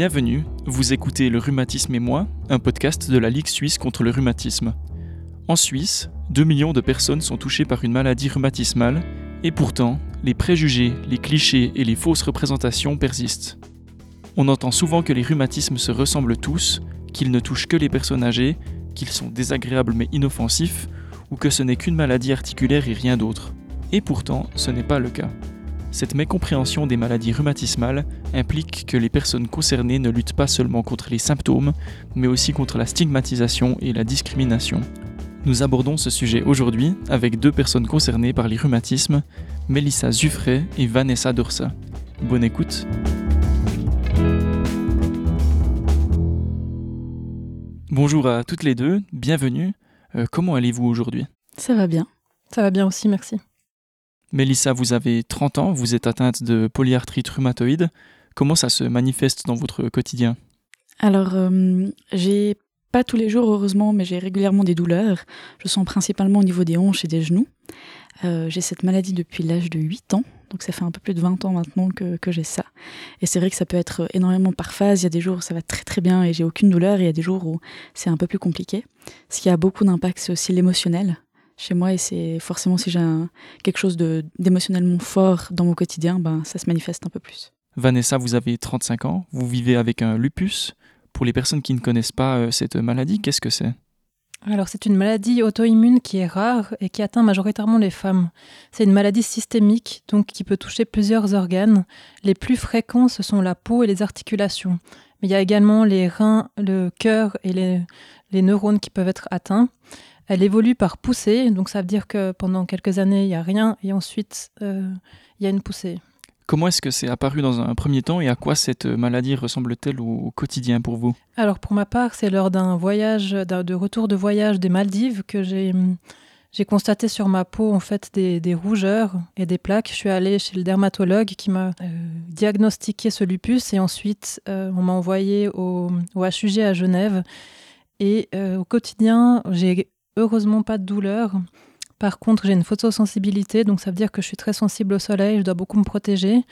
Bienvenue, vous écoutez Le Rhumatisme et moi, un podcast de la Ligue suisse contre le rhumatisme. En Suisse, 2 millions de personnes sont touchées par une maladie rhumatismale, et pourtant, les préjugés, les clichés et les fausses représentations persistent. On entend souvent que les rhumatismes se ressemblent tous, qu'ils ne touchent que les personnes âgées, qu'ils sont désagréables mais inoffensifs, ou que ce n'est qu'une maladie articulaire et rien d'autre. Et pourtant, ce n'est pas le cas. Cette mécompréhension des maladies rhumatismales implique que les personnes concernées ne luttent pas seulement contre les symptômes, mais aussi contre la stigmatisation et la discrimination. Nous abordons ce sujet aujourd'hui avec deux personnes concernées par les rhumatismes, Mélissa Zuffray et Vanessa Dorsa. Bonne écoute. Bonjour à toutes les deux, bienvenue. Euh, comment allez-vous aujourd'hui? Ça va bien. Ça va bien aussi, merci. Mélissa, vous avez 30 ans, vous êtes atteinte de polyarthrite rhumatoïde. Comment ça se manifeste dans votre quotidien? Alors, euh, j'ai pas tous les jours, heureusement, mais j'ai régulièrement des douleurs. Je sens principalement au niveau des hanches et des genoux. Euh, j'ai cette maladie depuis l'âge de 8 ans, donc ça fait un peu plus de 20 ans maintenant que, j'ai ça. Et c'est vrai que ça peut être énormément par phase. Il y a des jours où ça va très très bien et j'ai aucune douleur, et il y a des jours où c'est un peu plus compliqué. Ce qui a beaucoup d'impact, c'est aussi l'émotionnel chez moi, et c'est forcément si j'ai quelque chose d'émotionnellement fort dans mon quotidien, ben, ça se manifeste un peu plus. Vanessa, vous avez 35 ans, vous vivez avec un lupus. Pour les personnes qui ne connaissent pas euh, cette maladie, qu'est-ce que c'est? Alors c'est une maladie auto-immune qui est rare et qui atteint majoritairement les femmes. C'est une maladie systémique, donc qui peut toucher plusieurs organes. Les plus fréquents, ce sont la peau et les articulations. Mais il y a également les reins, le cœur et les, les neurones qui peuvent être atteints. Elle évolue par poussée, donc ça veut dire que pendant quelques années, il n'y a rien et ensuite, euh, il y a une poussée. Comment est-ce que c'est apparu dans un premier temps et à quoi cette maladie ressemble-t-elle au quotidien pour vous? Alors pour ma part, c'est lors d'un voyage, de retour de voyage des Maldives que j'ai j'ai constaté sur ma peau en fait des, rougeurs et des plaques. Je suis allée chez le dermatologue qui m'a euh, diagnostiqué ce lupus et ensuite euh, on m'a envoyé au, au, HUG à Genève. Et euh, au quotidien, j'ai heureusement pas de douleur. Par contre, j'ai une photosensibilité, donc ça veut dire que je suis très sensible au soleil, je dois beaucoup me protéger.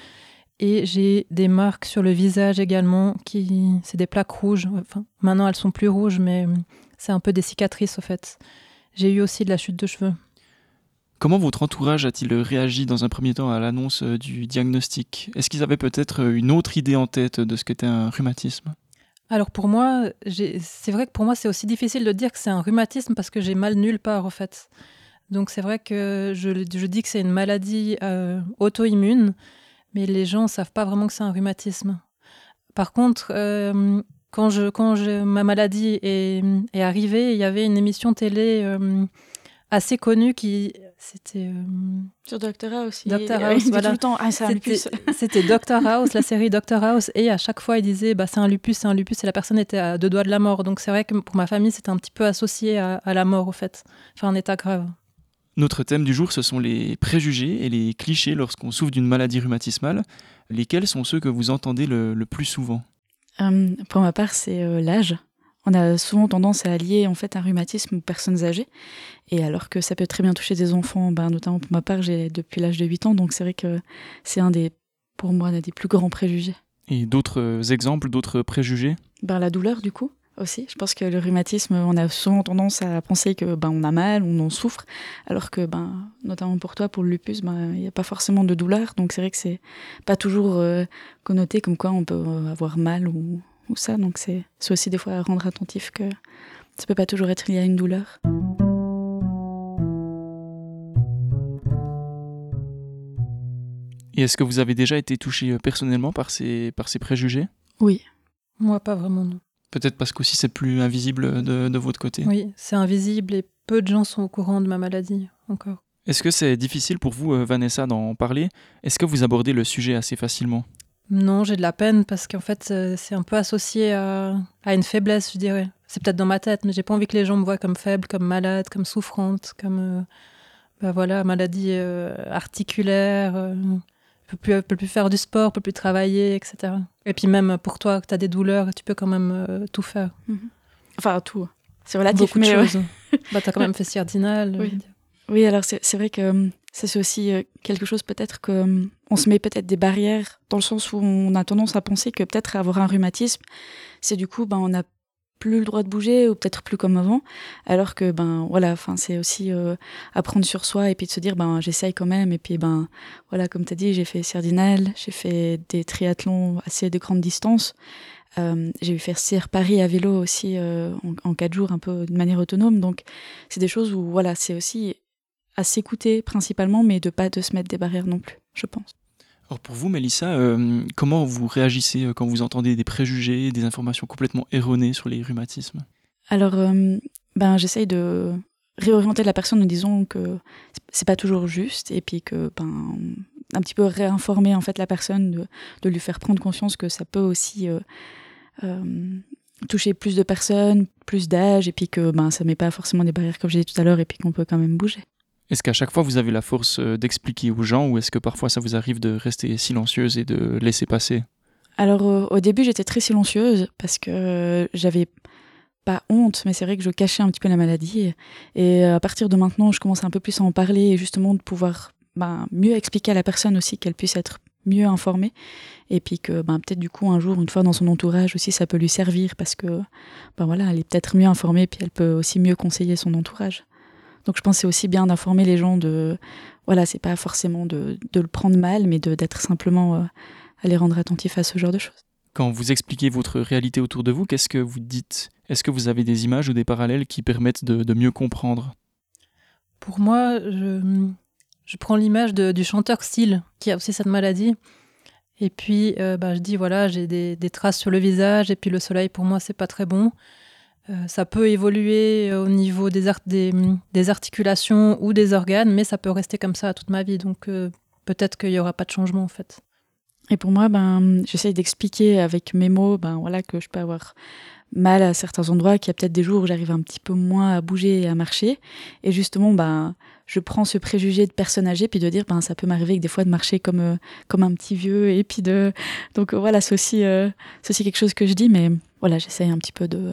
Et j'ai des marques sur le visage également, qui c'est des plaques rouges. Enfin, maintenant, elles sont plus rouges, mais c'est un peu des cicatrices, au fait. J'ai eu aussi de la chute de cheveux. Comment votre entourage a-t-il réagi dans un premier temps à l'annonce euh, du diagnostic? Est-ce qu'ils avaient peut-être euh, une autre idée en tête de ce qu'était un rhumatisme? Alors pour moi, c'est vrai que pour moi c'est aussi difficile de dire que c'est un rhumatisme parce que j'ai mal nulle part en fait. Donc c'est vrai que je, dis que c'est une maladie euh, auto-immune, mais les gens ne savent pas vraiment que c'est un rhumatisme. Par contre, euh, quand, je, quand ma maladie est, arrivée, il y avait une émission télé euh, assez connue qui c'était euh, sur Doctor House. Doctor House, voilà. Ah, c'était Doctor House, la série Doctor House, et à chaque fois il disait bah c'est un lupus, c'est un lupus, et la personne était à deux doigts de la mort. Donc c'est vrai que pour ma famille c'était un petit peu associé à, la mort au fait, enfin un état grave. Notre thème du jour, ce sont les préjugés et les clichés lorsqu'on souffre d'une maladie rhumatismale. Lesquels sont ceux que vous entendez le, plus souvent? Euh, Pour ma part, c'est euh, l'âge on a souvent tendance à allier en fait un rhumatisme aux personnes âgées. Et alors que ça peut très bien toucher des enfants, ben, notamment pour ma part, j'ai depuis l'âge de 8 ans, donc c'est vrai que c'est un des, pour moi, un des plus grands préjugés. Et d'autres euh, exemples, d'autres préjugés? Ben, La douleur, du coup, aussi. Je pense que le rhumatisme, on a souvent tendance à penser que ben, on a mal, on en souffre, alors que, ben, notamment pour toi, pour le lupus, ben, il n'y a pas forcément de douleur. Donc c'est vrai que c'est pas toujours euh, connoté comme quoi on peut avoir mal ou ou ça. Donc c'est aussi des fois à rendre attentif que ça peut pas toujours être lié à une douleur. Et est-ce que vous avez déjà été touché euh, personnellement par ces, par ces préjugés? Oui. Moi, pas vraiment, non. Peut-être parce qu'aussi c'est plus invisible de, de votre côté. Oui, c'est invisible et peu de gens sont au courant de ma maladie encore. Est-ce que c'est difficile pour vous, euh, Vanessa, d'en parler? Est-ce que vous abordez le sujet assez facilement? Non, j'ai de la peine parce qu'en fait, euh, c'est un peu associé à, une faiblesse, je dirais. C'est peut-être dans ma tête, mais j'ai pas envie que les gens me voient comme faible, comme malade, comme souffrante, comme euh, bah voilà, maladie euh, articulaire. ne peut plus, peut plus faire du sport, peut plus travailler, etc. Et puis même pour toi, que tu as des douleurs, tu peux quand même tout faire. Mhm. Enfin, tout. C'est relatif, Beaucoup de choses. bah, tu as quand même fait Cardinal. Oui. oui, alors c'est vrai que Ça, c'est aussi euh, quelque chose peut-être que hum, on se met peut-être des barrières dans le sens où on a tendance à penser que peut-être avoir un rhumatisme, c'est du coup, ben, on n'a plus le droit de bouger ou peut-être plus comme avant, alors que ben voilà, c'est aussi euh, apprendre sur soi et puis de se dire ben j'essaye quand même et puis ben voilà comme tu as dit j'ai fait Sardinal, j'ai fait des triathlons assez de grande distance, euh, j'ai eu faire Sierre Paris à vélo aussi en, en, quatre jours un peu de manière autonome. Donc c'est des choses où voilà c'est aussi à s'écouter principalement, mais de pas de se mettre des barrières non plus, je pense. Alors pour vous, Mélissa, euh, comment vous réagissez euh, quand vous entendez des préjugés, des informations complètement erronées sur les rhumatismes? Alors, euh, ben, j'essaye de réorienter la personne en disant que c'est pas toujours juste et puis que ben un petit peu réinformer en fait la personne de, de lui faire prendre conscience que ça peut aussi toucher plus de personnes, plus d'âge et puis que ben ça met pas forcément des barrières comme j'ai dit tout à l'heure et puis qu'on peut quand même bouger. Est-ce qu'à chaque fois vous avez la force euh, d'expliquer aux gens ou est-ce que parfois ça vous arrive de rester silencieuse et de laisser passer? Alors au début j'étais très silencieuse parce que j'avais pas honte, mais c'est vrai que je cachais un petit peu la maladie. Et à partir de maintenant, je commence un peu plus à en parler et justement de pouvoir ben, mieux expliquer à la personne aussi qu'elle puisse être mieux informée. Et puis que ben, peut-être du coup, un jour, une fois dans son entourage aussi, ça peut lui servir parce que ben, voilà, elle est peut-être mieux informée, puis elle peut aussi mieux conseiller son entourage. Donc je pense que c'est aussi bien d'informer les gens de. Voilà, c'est pas forcément de, de, le prendre mal, mais d'être simplement euh, à les rendre attentifs à ce genre de choses. Quand vous expliquez votre réalité autour de vous, qu'est-ce que vous dites? Est-ce que vous avez des images ou des parallèles qui permettent de, de mieux comprendre? Pour moi, je, je prends l'image du chanteur Style, qui a aussi cette maladie. Et puis, euh, bah, je dis, voilà, j'ai des, des, traces sur le visage, et puis le soleil, pour moi, c'est pas très bon. Euh, ça peut évoluer euh, au niveau des, articulations ou des organes, mais ça peut rester comme ça toute ma vie. Donc euh, peut-être qu'il n'y aura pas de changement en fait. Et pour moi, ben, j'essaye d'expliquer avec mes mots ben, voilà, que je peux avoir mal à certains endroits, qu'il y a peut-être des jours où j'arrive un petit peu moins à bouger et à marcher. Et justement, ben, je prends ce préjugé de personne âgée, puis de dire, ben, ça peut m'arriver des fois de marcher comme, comme un petit vieux. Et puis de... Donc voilà, c'est aussi, aussi quelque chose que je dis, mais voilà, j'essaye un petit peu de,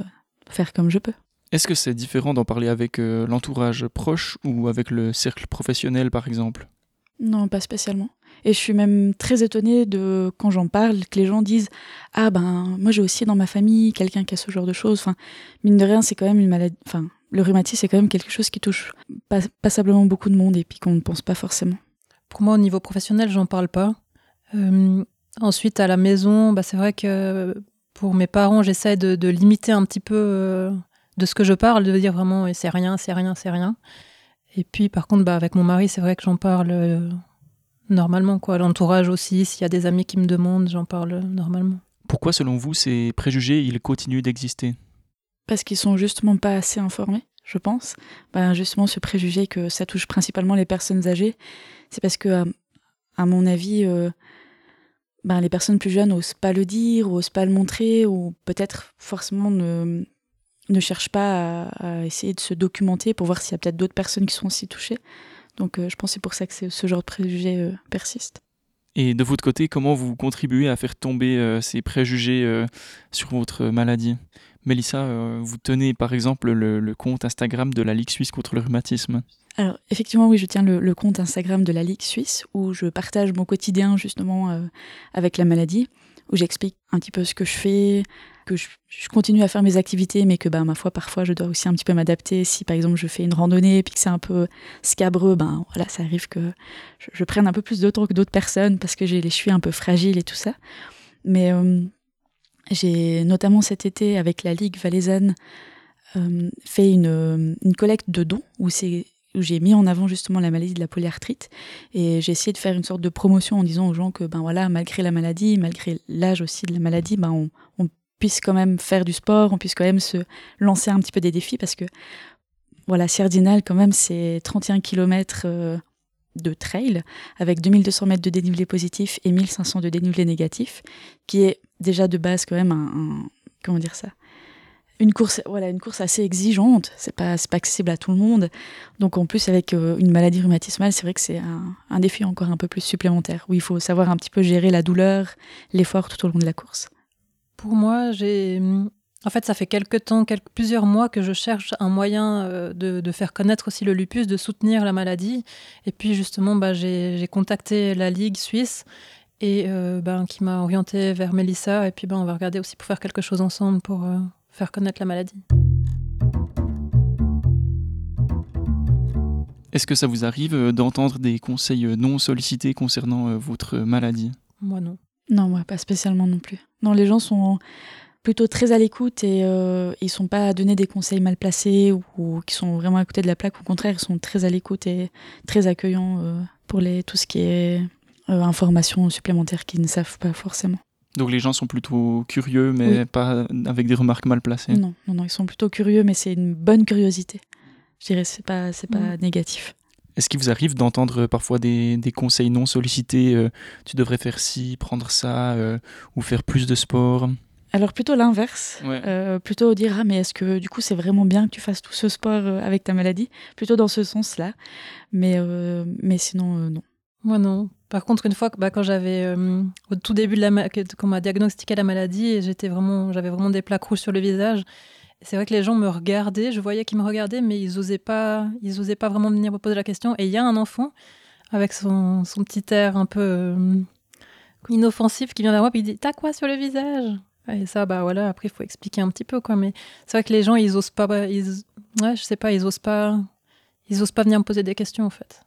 faire comme je peux. Est-ce que c'est différent d'en parler avec euh, l'entourage proche ou avec le cercle professionnel par exemple? Non, pas spécialement. Et je suis même très étonnée de quand j'en parle que les gens disent ah ben moi j'ai aussi dans ma famille quelqu'un qui a ce genre de choses. Enfin mine de rien c'est quand même une maladie. Enfin le rhumatisme c'est quand même quelque chose qui touche passablement beaucoup de monde et puis qu'on ne pense pas forcément. Pour moi au niveau professionnel j'en parle pas. Euh, ensuite à la maison bah, c'est vrai que pour mes parents, j'essaie de, limiter un petit peu euh, de ce que je parle, de dire vraiment c'est rien, c'est rien, c'est rien. Et puis par contre, bah, avec mon mari, c'est vrai que j'en parle euh, normalement. quoi. L'entourage aussi, s'il y a des amis qui me demandent, j'en parle normalement. Pourquoi, selon vous, ces préjugés, ils continuent d'exister? Parce qu'ils sont justement pas assez informés, je pense. Ben, justement, ce préjugé que ça touche principalement les personnes âgées, c'est parce que, à, mon avis, euh, ben, les personnes plus jeunes n'osent pas le dire, osent pas le montrer, ou peut-être forcément ne, ne cherchent pas à, essayer de se documenter pour voir s'il y a peut-être d'autres personnes qui sont aussi touchées. Donc euh, je pense que c'est pour ça que ce genre de préjugés euh, persiste. Et de votre côté, comment vous contribuez à faire tomber euh, ces préjugés sur votre maladie? Mélissa, vous tenez par exemple le, le compte Instagram de la Ligue suisse contre le rhumatisme. Alors, effectivement, oui, je tiens le, compte Instagram de la Ligue suisse où je partage mon quotidien justement euh, avec la maladie, où j'explique un petit peu ce que je fais, que je, continue à faire mes activités, mais que, ben, ma foi, parfois, je dois aussi un petit peu m'adapter. Si, par exemple, je fais une randonnée et puis que c'est un peu scabreux, ben, voilà, ça arrive que je, prenne un peu plus de temps que d'autres personnes parce que j'ai les chevilles un peu fragiles et tout ça. Mais euh, j'ai notamment cet été, avec la Ligue valaisanne, euh, fait une, une collecte de dons où c'est où j'ai mis en avant justement la maladie de la polyarthrite. Et j'ai essayé de faire une sorte de promotion en disant aux gens que ben voilà malgré la maladie malgré l'âge aussi de la maladie ben on, puisse quand même faire du sport on puisse quand même se lancer un petit peu des défis parce que voilà Sardinal quand même c'est 31 km euh, de trail avec 2200 mètres de dénivelé positif et 1500 de dénivelé négatif qui est déjà de base quand même un comment dire ça une course, voilà, une course assez exigeante. C'est pas, pas accessible à tout le monde. Donc en plus avec euh, une maladie rhumatismale, c'est vrai que c'est un, défi encore un peu plus supplémentaire où il faut savoir un petit peu gérer la douleur, l'effort tout au long de la course. Pour moi, j'ai En fait, ça fait quelques temps, quelques, plusieurs mois que je cherche un moyen euh, de, faire connaître aussi le lupus, de soutenir la maladie. Et puis justement, bah, j'ai contacté la Ligue suisse et euh, ben, qui m'a orienté vers Mélissa. Et puis ben, on va regarder aussi pour faire quelque chose ensemble pour faire connaître la maladie. Est-ce que ça vous arrive d'entendre des conseils non sollicités concernant votre maladie? Moi non. Non, moi pas spécialement non plus. Non, les gens sont plutôt très à l'écoute et euh, ils sont pas à donner des conseils mal placés ou, qui sont vraiment à côté de la plaque. Au contraire, ils sont très à l'écoute et très accueillants euh, pour les, tout ce qui est euh, informations supplémentaires qu'ils ne savent pas forcément. Donc les gens sont plutôt curieux, mais pas avec des remarques mal placées. Non, non, non, ils sont plutôt curieux, mais c'est une bonne curiosité. Je dirais, c'est pas, c'est pas négatif. Est-ce qu'il vous arrive d'entendre parfois des, des, conseils non sollicités Tu devrais faire ci, prendre ça, ou faire plus de sport alors plutôt l'inverse, euh, plutôt dire ah mais est-ce que du coup c'est vraiment bien que tu fasses tout ce sport euh, avec ta maladie, plutôt dans ce sens-là, mais euh, mais sinon non. Moi non. Par contre une fois bah, quand j'avais au tout début de la qu'on m'a diagnostiqué la maladie, j'étais vraiment j'avais vraiment des plaques rouges sur le visage. C'est vrai que les gens me regardaient, je voyais qu'ils me regardaient, mais ils osaient pas ils osaient pas vraiment venir me poser la question. Et il y a un enfant avec son, son petit air un peu inoffensif qui vient vers moi et il dit t'as quoi sur le visage? Et ça, bah voilà, après, il faut expliquer un petit peu, quoi. Mais c'est vrai que les gens, ils osent pas, ils, ouais, je sais pas, ils osent pas, ils osent pas venir me poser des questions, en fait.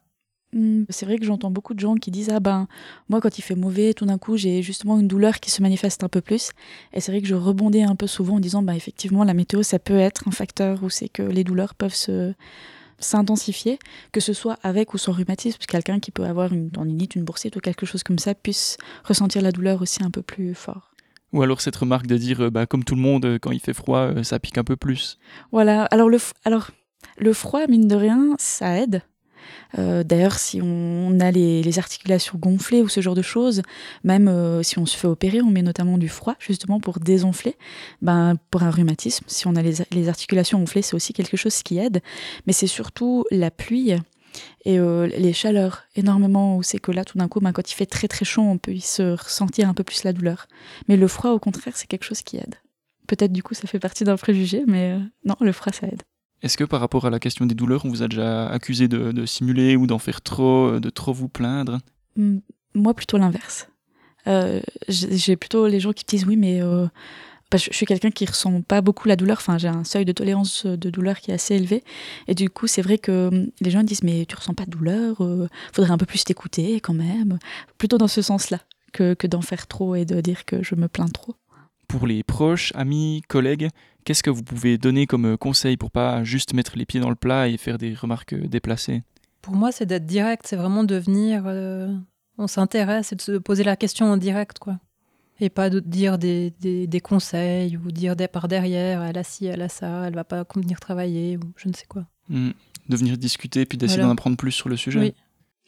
Hmm, c'est vrai que j'entends beaucoup de gens qui disent Ah ben, moi, quand il fait mauvais, tout d'un coup, j'ai justement une douleur qui se manifeste un peu plus. Et c'est vrai que je rebondais un peu souvent en disant Bah, effectivement, la météo, ça peut être un facteur où c'est que les douleurs peuvent se s'intensifier, que ce soit avec ou sans rhumatisme, quelqu'un qui peut avoir une tendinite, une boursite ou quelque chose comme ça puisse ressentir la douleur aussi un peu plus fort. Ou alors cette remarque de dire, euh, bah, comme tout le monde, euh, quand il fait froid, euh, ça pique un peu plus. Voilà, alors le, alors, le froid, mine de rien, ça aide. D'ailleurs, si on a les, articulations gonflées ou ce genre de choses, même si on se fait opérer, on met notamment du froid justement pour désenfler. Ben, pour un rhumatisme, si on a les, articulations gonflées, c'est aussi quelque chose qui aide. Mais c'est surtout la pluie et euh, les chaleurs énormément où c'est que là tout d'un coup ben, quand il fait très très chaud on peut y se ressentir un peu plus la douleur mais le froid au contraire c'est quelque chose qui aide peut-être du coup ça fait partie d'un préjugé mais euh, non le froid ça aide est-ce que par rapport à la question des douleurs on vous a déjà accusé de, simuler ou d'en faire trop euh, de trop vous plaindre? Moi plutôt l'inverse j'ai plutôt les gens qui disent oui mais je suis quelqu'un qui ressent pas beaucoup la douleur. Enfin, j'ai un seuil de tolérance de douleur qui est assez élevé. Et du coup, c'est vrai que les gens disent mais tu ressens pas de douleur, euh, faudrait un peu plus t'écouter quand même. Plutôt dans ce sens-là que, que d'en faire trop et de dire que je me plains trop. Pour les proches, amis, collègues, qu'est-ce que vous pouvez donner comme conseil pour pas juste mettre les pieds dans le plat et faire des remarques déplacées? Pour moi, c'est d'être direct. C'est vraiment de venir. Euh, on s'intéresse et de se poser la question en direct, quoi et pas de dire des, des, conseils ou dire des par derrière, elle a ci, elle a ça, elle va pas venir travailler ou je ne sais quoi. Hmm. De venir discuter puis d'essayer d'en apprendre plus sur le sujet. Oui.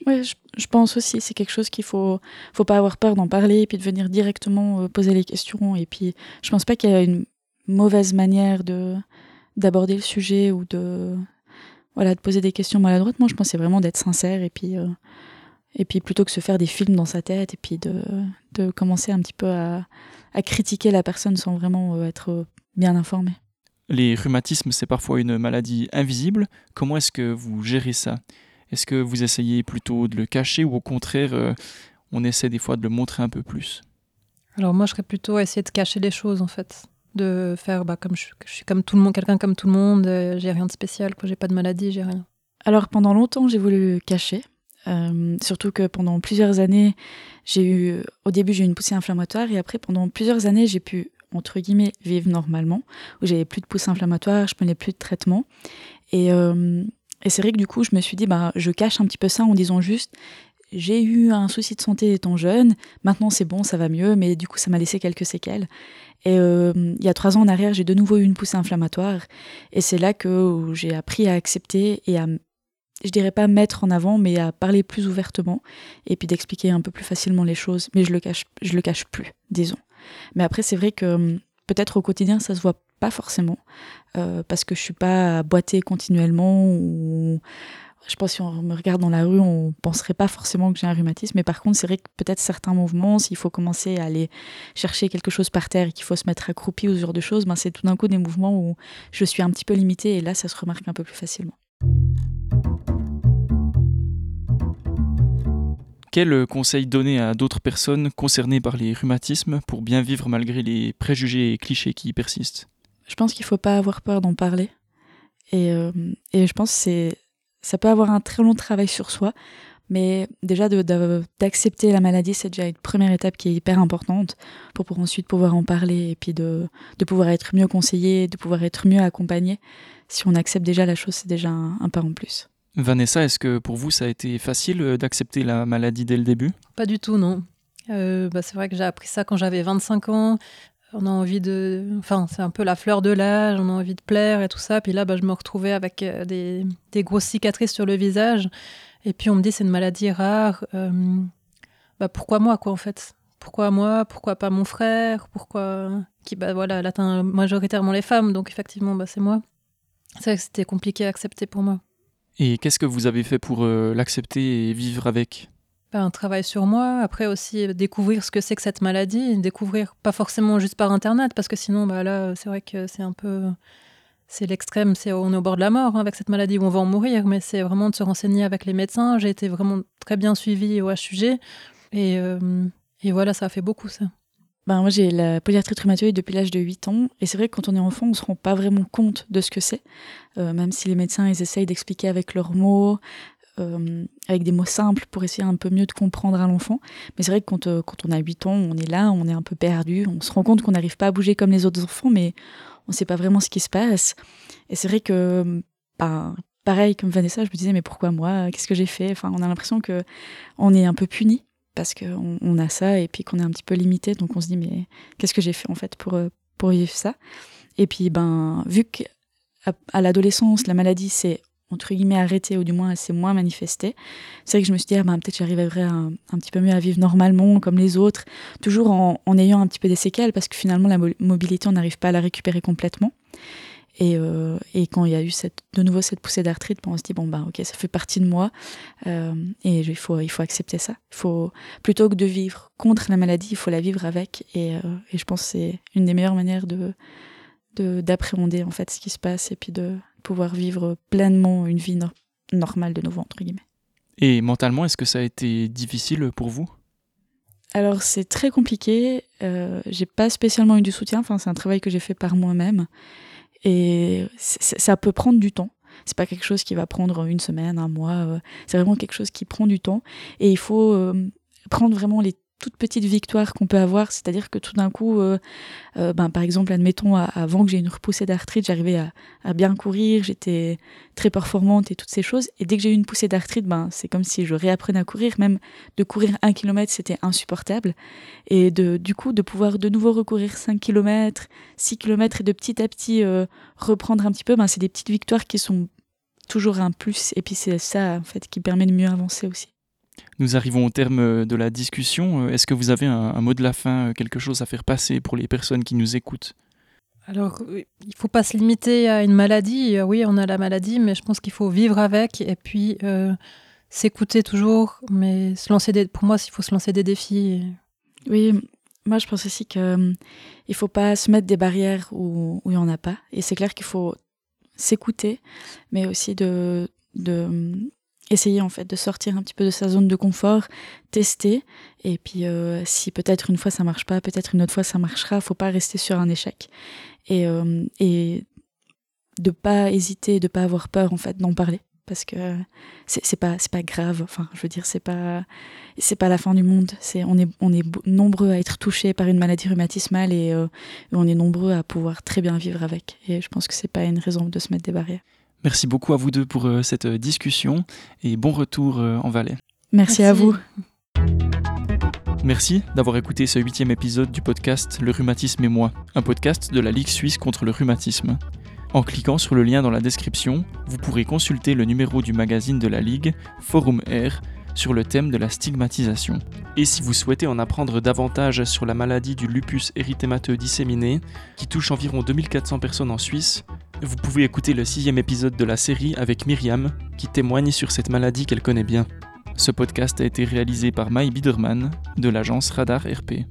Oui, je, pense aussi, c'est quelque chose qu'il faut, faut pas avoir peur d'en parler et puis de venir directement euh, poser les questions. Et puis, je pense pas qu'il y a une mauvaise manière de d'aborder le sujet ou de voilà de poser des questions maladroites. Moi, je pense c'est vraiment d'être sincère et puis euh, et puis plutôt que se faire des films dans sa tête et puis de, de commencer un petit peu à, à, critiquer la personne sans vraiment euh, être bien informé. Les rhumatismes, c'est parfois une maladie invisible. Comment est-ce que vous gérez ça? Est-ce que vous essayez plutôt de le cacher ou au contraire, euh, on essaie des fois de le montrer un peu plus? Alors moi, je serais plutôt à essayer de cacher les choses en fait. De faire bah, comme je, je suis comme tout le monde, quelqu'un comme tout le monde, euh, j'ai rien de spécial, j'ai pas de maladie, j'ai rien. Alors pendant longtemps, j'ai voulu cacher euh, surtout que pendant plusieurs années, j'ai eu, au début, j'ai eu une poussée inflammatoire et après, pendant plusieurs années, j'ai pu, entre guillemets, vivre normalement, où j'avais plus de poussée inflammatoire, je prenais plus de traitement. Et, euh, et c'est vrai que du coup, je me suis dit, bah, je cache un petit peu ça en disant juste, j'ai eu un souci de santé étant jeune, maintenant c'est bon, ça va mieux, mais du coup, ça m'a laissé quelques séquelles. Et euh, il y a trois ans en arrière, j'ai de nouveau eu une poussée inflammatoire. Et c'est là que j'ai appris à accepter et à je dirais pas mettre en avant, mais à parler plus ouvertement et puis d'expliquer un peu plus facilement les choses. Mais je le cache, je le cache plus, disons. Mais après, c'est vrai que peut-être au quotidien, ça se voit pas forcément euh, parce que je suis pas boitée continuellement ou je pense que si on me regarde dans la rue, on penserait pas forcément que j'ai un rhumatisme. Mais par contre, c'est vrai que peut-être certains mouvements, s'il faut commencer à aller chercher quelque chose par terre et qu'il faut se mettre accroupi ou ce genre de choses, ben c'est tout d'un coup des mouvements où je suis un petit peu limitée et là, ça se remarque un peu plus facilement. Quel conseil donner à d'autres personnes concernées par les rhumatismes pour bien vivre malgré les préjugés et clichés qui persistent? Je pense qu'il ne faut pas avoir peur d'en parler. Et, euh, et, je pense que c'est ça peut avoir un très long travail sur soi, mais déjà d'accepter la maladie, c'est déjà une première étape qui est hyper importante pour, pour ensuite pouvoir en parler et puis de, de, pouvoir être mieux conseillé, de pouvoir être mieux accompagné. Si on accepte déjà la chose, c'est déjà un, pas en plus. Vanessa, est-ce que pour vous, ça a été facile euh, d'accepter la maladie dès le début? Pas du tout, non. Euh, bah, c'est vrai que j'ai appris ça quand j'avais 25 ans on a envie de. Enfin, c'est un peu la fleur de l'âge, on a envie de plaire et tout ça. Puis là, bah, je me retrouvais avec euh, des, grosses cicatrices sur le visage. Et puis on me dit c'est une maladie rare. Euh, bah, pourquoi moi, quoi, en fait? Pourquoi moi? Pourquoi pas mon frère? Pourquoi. Qui, bah voilà, elle atteint majoritairement les femmes, donc effectivement, bah, c'est moi. C'est vrai que c'était compliqué à accepter pour moi. Et qu'est-ce que vous avez fait pour euh, l'accepter et vivre avec? Un travail sur moi, après aussi découvrir ce que c'est que cette maladie, découvrir pas forcément juste par internet, parce que sinon, bah là, c'est vrai que c'est un peu. C'est l'extrême, c'est on est au bord de la mort hein, avec cette maladie où on va en mourir, mais c'est vraiment de se renseigner avec les médecins. J'ai été vraiment très bien suivie au HUG et, euh, et voilà, ça a fait beaucoup ça. Ben, moi, j'ai la polyarthrite rhumatoïde depuis l'âge de 8 ans. Et c'est vrai que quand on est enfant, on ne se rend pas vraiment compte de ce que c'est. Euh, même si les médecins, ils essayent d'expliquer avec leurs mots, euh, avec des mots simples pour essayer un peu mieux de comprendre à l'enfant. Mais c'est vrai que quand, euh, on a 8 ans, on est là, on est un peu perdu, on se rend compte qu'on n'arrive pas à bouger comme les autres enfants, mais on ne sait pas vraiment ce qui se passe. Et c'est vrai que, ben, pareil, comme Vanessa, je me disais, mais pourquoi moi? Qu'est-ce que j'ai fait? Enfin, on a l'impression que on est un peu puni parce qu'on on a ça et puis qu'on est un petit peu limité. Donc on se dit, mais qu'est-ce que j'ai fait en fait pour, euh, pour vivre ça? Et puis, ben, vu qu'à à l'adolescence, la maladie, c'est entre guillemets arrêté ou du moins assez moins manifesté. C'est vrai que je me suis dit, ah ben, peut-être j'arriverai un, petit peu mieux à vivre normalement comme les autres, toujours en, ayant un petit peu des séquelles parce que finalement la mobilité, on n'arrive pas à la récupérer complètement. Et, euh, et, quand il y a eu cette, de nouveau cette poussée d'arthrite, ben, on se dit, bon, ben, ok, ça fait partie de moi euh, et il faut, il faut accepter ça. Il faut, plutôt que de vivre contre la maladie, il faut la vivre avec. Et, euh, je pense que c'est une des meilleures manières de d'appréhender en fait ce qui se passe et puis de, pouvoir vivre pleinement une vie normale de nouveau, entre guillemets. Et mentalement, est-ce que ça a été difficile pour vous? Alors, c'est très compliqué. Euh, j'ai pas spécialement eu du soutien. Enfin, c'est un travail que j'ai fait par moi-même. Et ça peut prendre du temps. C'est pas quelque chose qui va prendre une semaine, un mois. Euh, c'est vraiment quelque chose qui prend du temps. Et il faut euh, prendre vraiment les toute petite victoire qu'on peut avoir, c'est-à-dire que tout d'un coup, euh, euh, ben, par exemple, admettons, avant que j'ai une repoussée d'arthrite, j'arrivais à, bien courir, j'étais très performante et toutes ces choses. Et dès que j'ai eu une poussée d'arthrite, ben, c'est comme si je réapprenais à courir. Même de courir un kilomètre, c'était insupportable. Et de, du coup, de pouvoir de nouveau recourir 5 kilomètres, 6 kilomètres et de petit à petit euh, reprendre un petit peu, ben, c'est des petites victoires qui sont toujours un plus. Et puis c'est ça, en fait, qui permet de mieux avancer aussi. Nous arrivons au terme de la discussion. Est-ce que vous avez un, mot de la fin, quelque chose à faire passer pour les personnes qui nous écoutent? Alors, il ne faut pas se limiter à une maladie. Euh, oui, on a la maladie, mais je pense qu'il faut vivre avec et puis euh, s'écouter toujours. Mais se lancer des, pour moi, il faut se lancer des défis. Oui, moi je pense aussi qu'il ne faut pas se mettre des barrières où, où il n'y en a pas. Et c'est clair qu'il faut s'écouter, mais aussi de, de, essayer en fait de sortir un petit peu de sa zone de confort, tester. Et puis euh, si peut-être une fois ça marche pas, peut-être une autre fois ça marchera, faut pas rester sur un échec. Et euh, et de pas hésiter, de pas avoir peur en fait d'en parler. Parce que c'est pas c'est pas grave. Enfin je veux dire c'est pas c'est pas la fin du monde. C'est on est on est nombreux à être touchés par une maladie rhumatismale et, euh, on est nombreux à pouvoir très bien vivre avec. Et je pense que c'est pas une raison de se mettre des barrières Merci beaucoup à vous deux pour euh, cette euh, discussion et bon retour euh, en Valais. Merci, à vous. Merci d'avoir écouté ce huitième épisode du podcast Le rhumatisme et moi, un podcast de la Ligue suisse contre le rhumatisme. En cliquant sur le lien dans la description, vous pourrez consulter le numéro du magazine de la Ligue, Forum Air, sur le thème de la stigmatisation. Et si vous souhaitez en apprendre davantage sur la maladie du lupus érythémateux disséminé, qui touche environ 2400 personnes en Suisse, Vous pouvez écouter le sixième épisode de la série avec Myriam, qui témoigne sur cette maladie qu'elle connaît bien. Ce podcast a été réalisé par Mai Biederman de l'agence Radar RP.